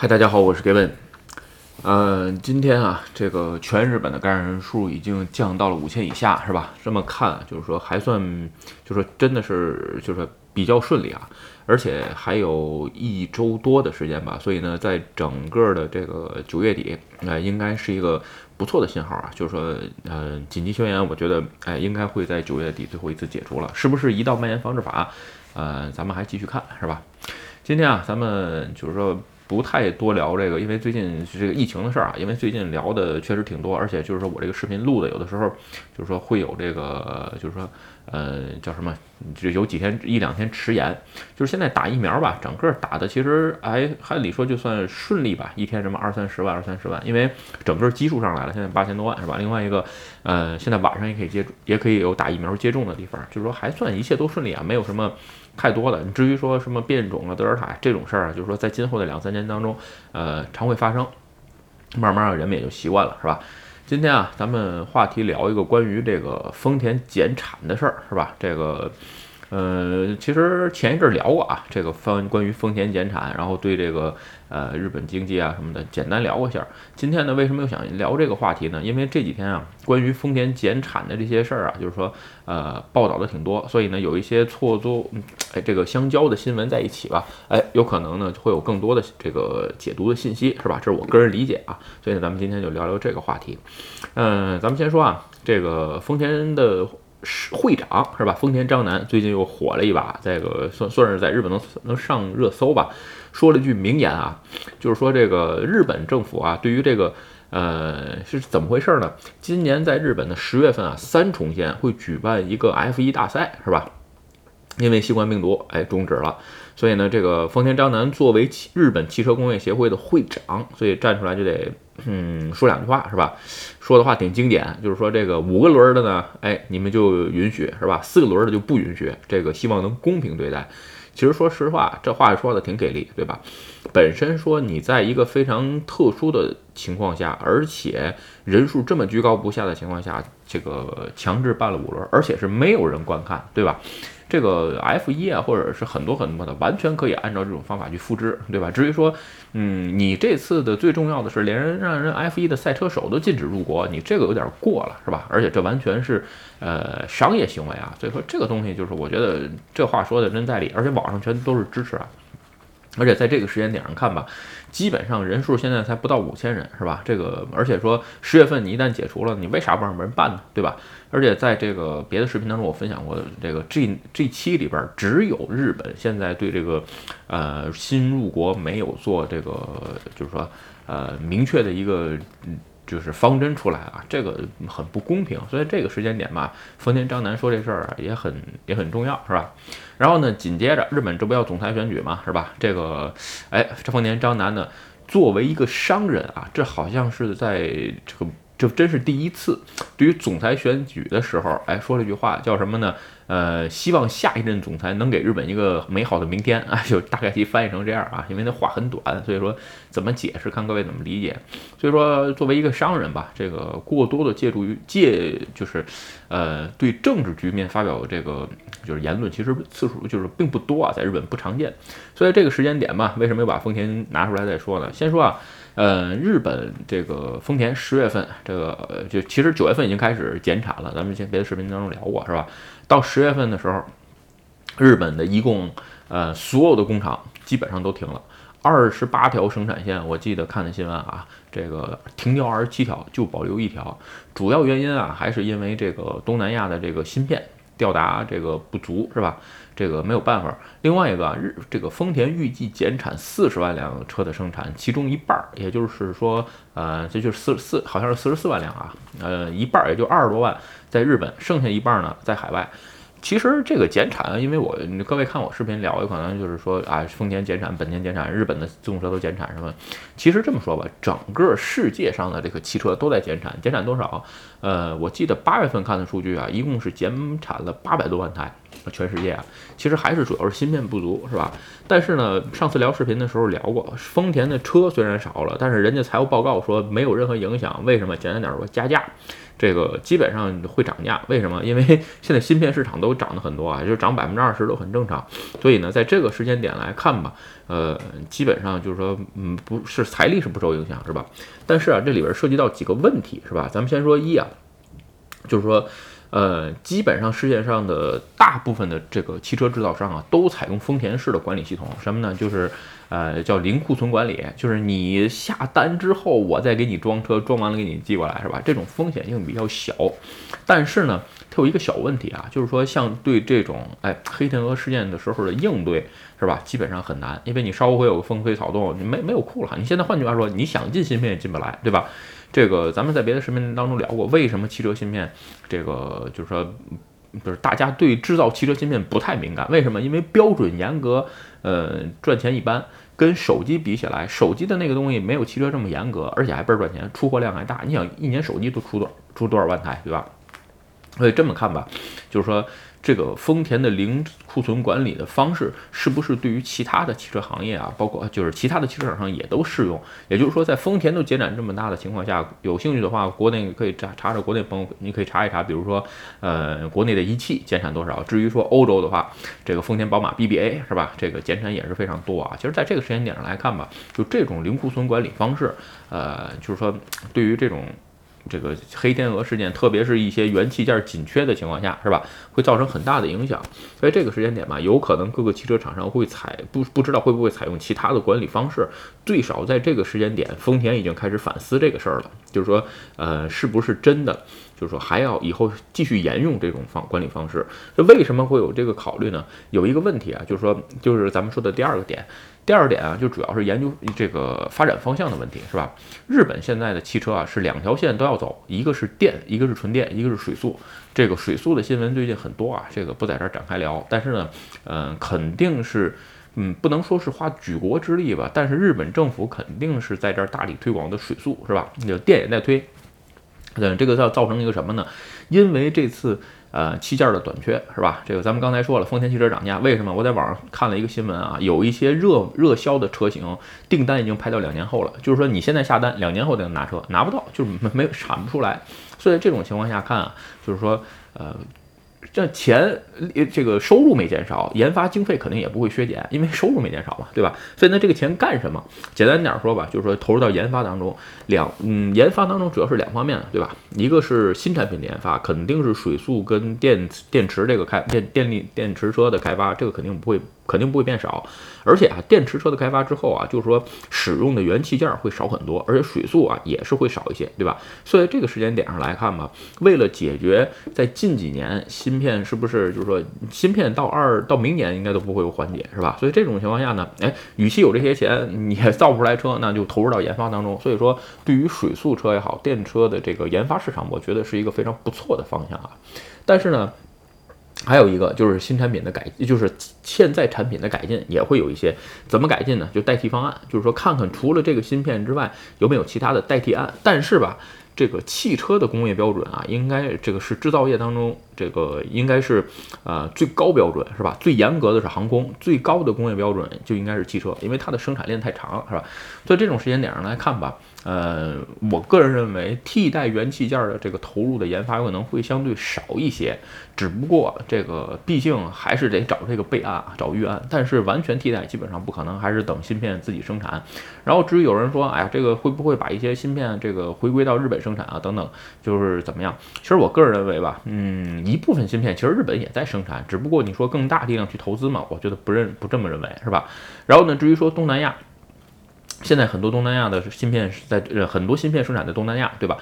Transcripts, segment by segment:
嗨，大家好，我是 Gavin。呃，今天啊，这个全日本的感染人数已经降到了五千以下，是吧？这么看，就是说还算，就是说真的是，就是说比较顺利啊。而且还有一周多的时间吧，所以呢，在整个的这个九月底，哎，应该是一个不错的信号啊。就是说，呃，紧急宣言，我觉得，哎，应该会在九月底最后一次解除了。是不是一道蔓延防治法？呃，咱们还继续看，是吧？今天啊，咱们就是说。不太多聊这个，因为最近这个疫情的事儿啊，因为最近聊的确实挺多，而且就是说我这个视频录的有的时候就是说会有这个，就是说呃叫什么，就有几天一两天迟延。就是现在打疫苗吧，整个打的其实还按理说就算顺利吧，一天什么二三十万二三十万，因为整个基数上来了，现在八千多万是吧？另外一个呃现在晚上也可以接种也可以有打疫苗接种的地方，就是说还算一切都顺利啊，没有什么。太多了，你至于说什么变种了德尔塔这种事儿啊，就是说在今后的两三年当中，呃，常会发生，慢慢人们也就习惯了，是吧？今天啊，咱们话题聊一个关于这个丰田减产的事儿，是吧？这个。呃，其实前一阵聊过啊，这个方关于丰田减产，然后对这个呃日本经济啊什么的简单聊过一下。今天呢，为什么又想聊这个话题呢？因为这几天啊，关于丰田减产的这些事儿啊，就是说呃报道的挺多，所以呢有一些错综哎这个相交的新闻在一起吧，哎有可能呢会有更多的这个解读的信息，是吧？这是我个人理解啊，所以呢咱们今天就聊聊这个话题。嗯，咱们先说啊，这个丰田的。是会长是吧？丰田章男最近又火了一把，这个算算是在日本能能上热搜吧。说了句名言啊，就是说这个日本政府啊，对于这个呃是怎么回事呢？今年在日本的十月份啊，三重县会举办一个 F1 大赛是吧？因为新冠病毒哎终止了，所以呢，这个丰田章男作为日本汽车工业协会的会长，所以站出来就得。嗯，说两句话是吧？说的话挺经典，就是说这个五个轮的呢，哎，你们就允许是吧？四个轮的就不允许。这个希望能公平对待。其实说实话，这话说的挺给力，对吧？本身说你在一个非常特殊的情况下，而且人数这么居高不下的情况下，这个强制办了五轮，而且是没有人观看，对吧？这个 F 一啊，或者是很多很多的，完全可以按照这种方法去复制，对吧？至于说，嗯，你这次的最重要的是连人让人 F 一的赛车手都禁止入国，你这个有点过了，是吧？而且这完全是呃商业行为啊，所以说这个东西就是我觉得这话说的真在理，而且网上全都是支持啊。而且在这个时间点上看吧，基本上人数现在才不到五千人，是吧？这个而且说十月份你一旦解除了，你为啥不让别人办呢？对吧？而且在这个别的视频当中，我分享过这个 G G 七里边，只有日本现在对这个呃新入国没有做这个，就是说呃明确的一个。就是方针出来啊，这个很不公平，所以这个时间点吧，丰田章男说这事儿也很也很重要，是吧？然后呢，紧接着日本这不要总裁选举嘛，是吧？这个，哎，这丰田章男呢，作为一个商人啊，这好像是在这个这真是第一次，对于总裁选举的时候，哎，说了一句话，叫什么呢？呃，希望下一任总裁能给日本一个美好的明天啊，就大概其翻译成这样啊，因为那话很短，所以说怎么解释，看各位怎么理解。所以说，作为一个商人吧，这个过多的借助于借，就是呃，对政治局面发表这个就是言论，其实次数就是并不多啊，在日本不常见。所以这个时间点吧，为什么又把丰田拿出来再说呢？先说啊。呃，日本这个丰田十月份，这个就其实九月份已经开始减产了，咱们先别的视频当中聊过是吧？到十月份的时候，日本的一共呃所有的工厂基本上都停了，二十八条生产线，我记得看的新闻啊，这个停掉二十七条，就保留一条，主要原因啊还是因为这个东南亚的这个芯片调达这个不足是吧？这个没有办法。另外一个日，这个丰田预计减产四十万辆车的生产，其中一半儿，也就是说，呃，这就是四四，好像是四十四万辆啊，呃，一半儿也就二十多万在日本，剩下一半呢在海外。其实这个减产，因为我各位看我视频聊，有可能就是说啊，丰田减产，本田减产，日本的自动车都减产什么？其实这么说吧，整个世界上的这个汽车都在减产，减产多少？呃，我记得八月份看的数据啊，一共是减产了八百多万台。全世界啊，其实还是主要是芯片不足，是吧？但是呢，上次聊视频的时候聊过，丰田的车虽然少了，但是人家财务报告说没有任何影响。为什么？简单点说，加价。这个基本上会涨价，为什么？因为 现在芯片市场都涨得很多啊，就涨百分之二十都很正常。所以呢，在这个时间点来看吧，呃，基本上就是说，嗯，不是财力是不受影响，是吧？但是啊，这里边涉及到几个问题，是吧？咱们先说一啊，就是说。呃，基本上世界上的大部分的这个汽车制造商啊，都采用丰田式的管理系统。什么呢？就是呃，叫零库存管理，就是你下单之后，我再给你装车，装完了给你寄过来，是吧？这种风险性比较小。但是呢，它有一个小问题啊，就是说像对这种哎黑天鹅事件的时候的应对，是吧？基本上很难，因为你稍微有个风吹草动，你没没有库了。你现在换句话说，你想进芯片也进不来，对吧？这个咱们在别的视频当中聊过，为什么汽车芯片这个就是说，就是大家对制造汽车芯片不太敏感？为什么？因为标准严格，呃，赚钱一般。跟手机比起来，手机的那个东西没有汽车这么严格，而且还倍儿赚钱，出货量还大。你想一年手机都出多出多少万台，对吧？所以这么看吧，就是说。这个丰田的零库存管理的方式，是不是对于其他的汽车行业啊，包括就是其他的汽车厂商也都适用？也就是说，在丰田都减产这么大的情况下，有兴趣的话，国内可以查查查国内朋友，你可以查一查，比如说，呃，国内的一汽减产多少？至于说欧洲的话，这个丰田宝马 BBA 是吧？这个减产也是非常多啊。其实，在这个时间点上来看吧，就这种零库存管理方式，呃，就是说对于这种。这个黑天鹅事件，特别是一些元器件紧缺的情况下，是吧？会造成很大的影响。所以这个时间点吧，有可能各个汽车厂商会采不不知道会不会采用其他的管理方式。最少在这个时间点，丰田已经开始反思这个事儿了，就是说，呃，是不是真的，就是说还要以后继续沿用这种方管理方式？这为什么会有这个考虑呢？有一个问题啊，就是说，就是咱们说的第二个点。第二点啊，就主要是研究这个发展方向的问题，是吧？日本现在的汽车啊是两条线都要走，一个是电，一个是纯电，一个是水速。这个水速的新闻最近很多啊，这个不在这儿展开聊。但是呢，嗯，肯定是，嗯，不能说是花举国之力吧，但是日本政府肯定是在这儿大力推广的水速，是吧？那电也在推，嗯，这个造造成一个什么呢？因为这次。呃，器件的短缺是吧？这个咱们刚才说了，丰田汽车涨价，为什么？我在网上看了一个新闻啊，有一些热热销的车型订单已经排到两年后了，就是说你现在下单，两年后才能拿车，拿不到，就是没没产不出来。所以这种情况下看啊，就是说，呃。这钱，这个收入没减少，研发经费肯定也不会削减，因为收入没减少嘛，对吧？所以那这个钱干什么？简单点说吧，就是说投入到研发当中，两嗯，研发当中主要是两方面，对吧？一个是新产品的研发，肯定是水速跟电电池这个开电电力电池车的开发，这个肯定不会。肯定不会变少，而且啊，电池车的开发之后啊，就是说使用的元器件会少很多，而且水速啊也是会少一些，对吧？所以这个时间点上来看吧，为了解决在近几年芯片是不是就是说芯片到二到明年应该都不会有缓解，是吧？所以这种情况下呢，哎，与其有这些钱你也造不出来车，那就投入到研发当中。所以说，对于水速车也好，电车的这个研发市场，我觉得是一个非常不错的方向啊。但是呢。还有一个就是新产品的改，就是现在产品的改进也会有一些，怎么改进呢？就代替方案，就是说看看除了这个芯片之外有没有其他的代替案。但是吧，这个汽车的工业标准啊，应该这个是制造业当中这个应该是呃最高标准是吧？最严格的是航空，最高的工业标准就应该是汽车，因为它的生产链太长了是吧？所以这种时间点上来看吧。呃，我个人认为，替代元器件的这个投入的研发可能会相对少一些，只不过这个毕竟还是得找这个备案啊，找预案。但是完全替代基本上不可能，还是等芯片自己生产。然后至于有人说，哎呀，这个会不会把一些芯片这个回归到日本生生产啊？等等，就是怎么样？其实我个人认为吧，嗯，一部分芯片其实日本也在生产，只不过你说更大力量去投资嘛，我觉得不认不这么认为，是吧？然后呢，至于说东南亚。现在很多东南亚的芯片是在呃很多芯片生产的东南亚，对吧？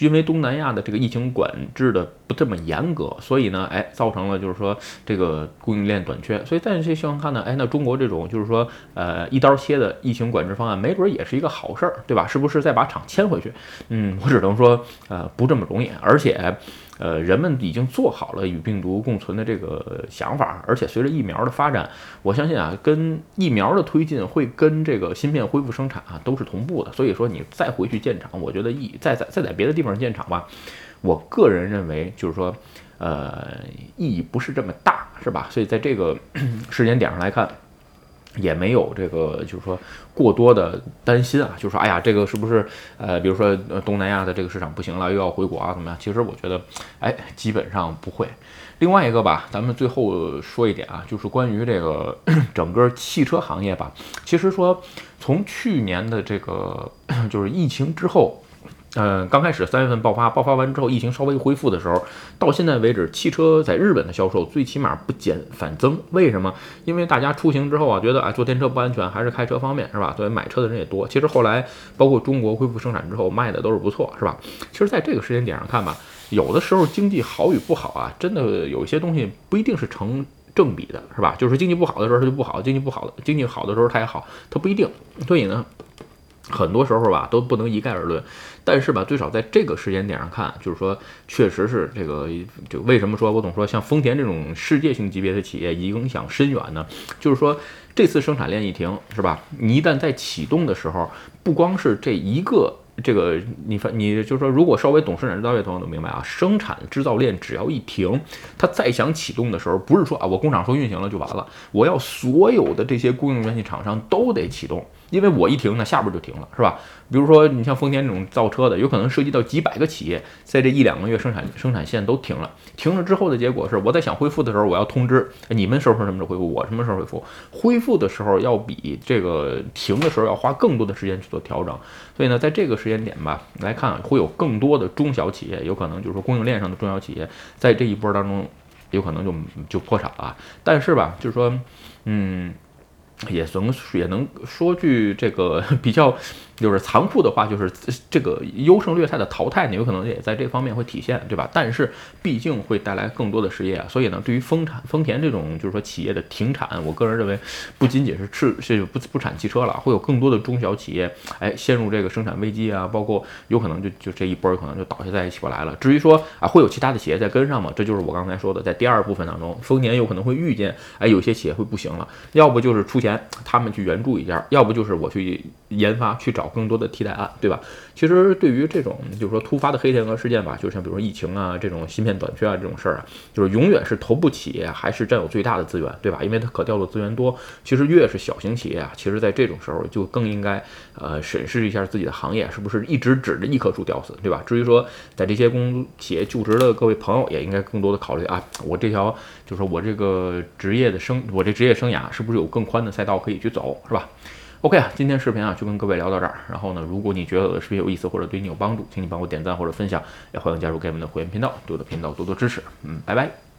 因为东南亚的这个疫情管制的不这么严格，所以呢，哎，造成了就是说这个供应链短缺。所以在这些情况看呢，哎，那中国这种就是说呃一刀切的疫情管制方案，没准也是一个好事儿，对吧？是不是再把厂迁回去？嗯，我只能说呃不这么容易，而且。呃，人们已经做好了与病毒共存的这个想法，而且随着疫苗的发展，我相信啊，跟疫苗的推进会跟这个芯片恢复生产啊都是同步的。所以说你再回去建厂，我觉得意再在再在别的地基本上建厂吧，我个人认为就是说。呃，意义不是这么大，是吧？所以在这个 时间点上来看。也没有这个，就是说过多的担心啊，就是说，哎呀，这个是不是呃，比如说东南亚的这个市场不行了，又要回国啊，怎么样？其实我觉得，哎，基本上不会。另外一个吧，咱们最后说一点啊，就是关于这个 整个汽车行业吧，其实说从去年的这个就是疫情之后。嗯，刚开始三月份爆发，爆发完之后，疫情稍微恢复的时候，到现在为止，汽车在日本的销售最起码不减反增。为什么？因为大家出行之后啊，觉得啊坐电车不安全，还是开车方便，是吧？所以买车的人也多。其实后来包括中国恢复生产之后，卖的都是不错，是吧？其实在这个时间点上看吧，有的时候经济好与不好啊，真的有一些东西不一定是成正比的，是吧？就是经济不好的时候它就不好，经济不好的经济好的时候它也好，它不一定。所以呢。很多时候吧都不能一概而论，但是吧，最少在这个时间点上看，就是说，确实是这个，就为什么说我总说像丰田这种世界性级别的企业影响深远呢？就是说，这次生产链一停，是吧？你一旦在启动的时候，不光是这一个。这个你发你就是说，如果稍微懂生产制造业朋友都明白啊，生产制造链只要一停，它再想启动的时候，不是说啊我工厂说运行了就完了，我要所有的这些供应元器厂商都得启动，因为我一停呢，下边就停了，是吧？比如说你像丰田这种造车的，有可能涉及到几百个企业，在这一两个月生产生产线都停了，停了之后的结果是，我在想恢复的时候，我要通知你们什么时候什么时候恢复，我什么时候恢复，恢复的时候要比这个停的时候要花更多的时间去做调整，所以呢，在这个时间点吧，来看会有更多的中小企业，有可能就是说供应链上的中小企业，在这一波当中，有可能就就破产了。但是吧，就是说，嗯，也能也能说句这个 比较。就是残酷的话，就是这个优胜劣汰的淘汰呢，有可能也在这方面会体现，对吧？但是毕竟会带来更多的失业啊，所以呢，对于丰产丰田这种就是说企业的停产，我个人认为不仅仅是是是不不产汽车了，会有更多的中小企业哎陷入这个生产危机啊，包括有可能就就这一波可能就倒下在一起过来了。至于说啊会有其他的企业再跟上吗？这就是我刚才说的，在第二部分当中，丰田有可能会遇见哎有些企业会不行了，要不就是出钱他们去援助一下，要不就是我去研发去找。更多的替代案，对吧？其实对于这种就是说突发的黑天鹅事件吧，就像比如说疫情啊，这种芯片短缺啊这种事儿啊，就是永远是头部企业还是占有最大的资源，对吧？因为它可调的资源多。其实越是小型企业啊，其实在这种时候就更应该呃审视一下自己的行业是不是一直指着一棵树吊死，对吧？至于说在这些公企业就职的各位朋友，也应该更多的考虑啊，我这条就是说我这个职业的生，我这职业生涯是不是有更宽的赛赛道可以去走，是吧？OK 啊，今天视频啊就跟各位聊到这儿。然后呢，如果你觉得我的视频有意思或者对你有帮助，请你帮我点赞或者分享，也欢迎加入 Game 的会员频道，对我的频道多多支持。嗯，拜拜。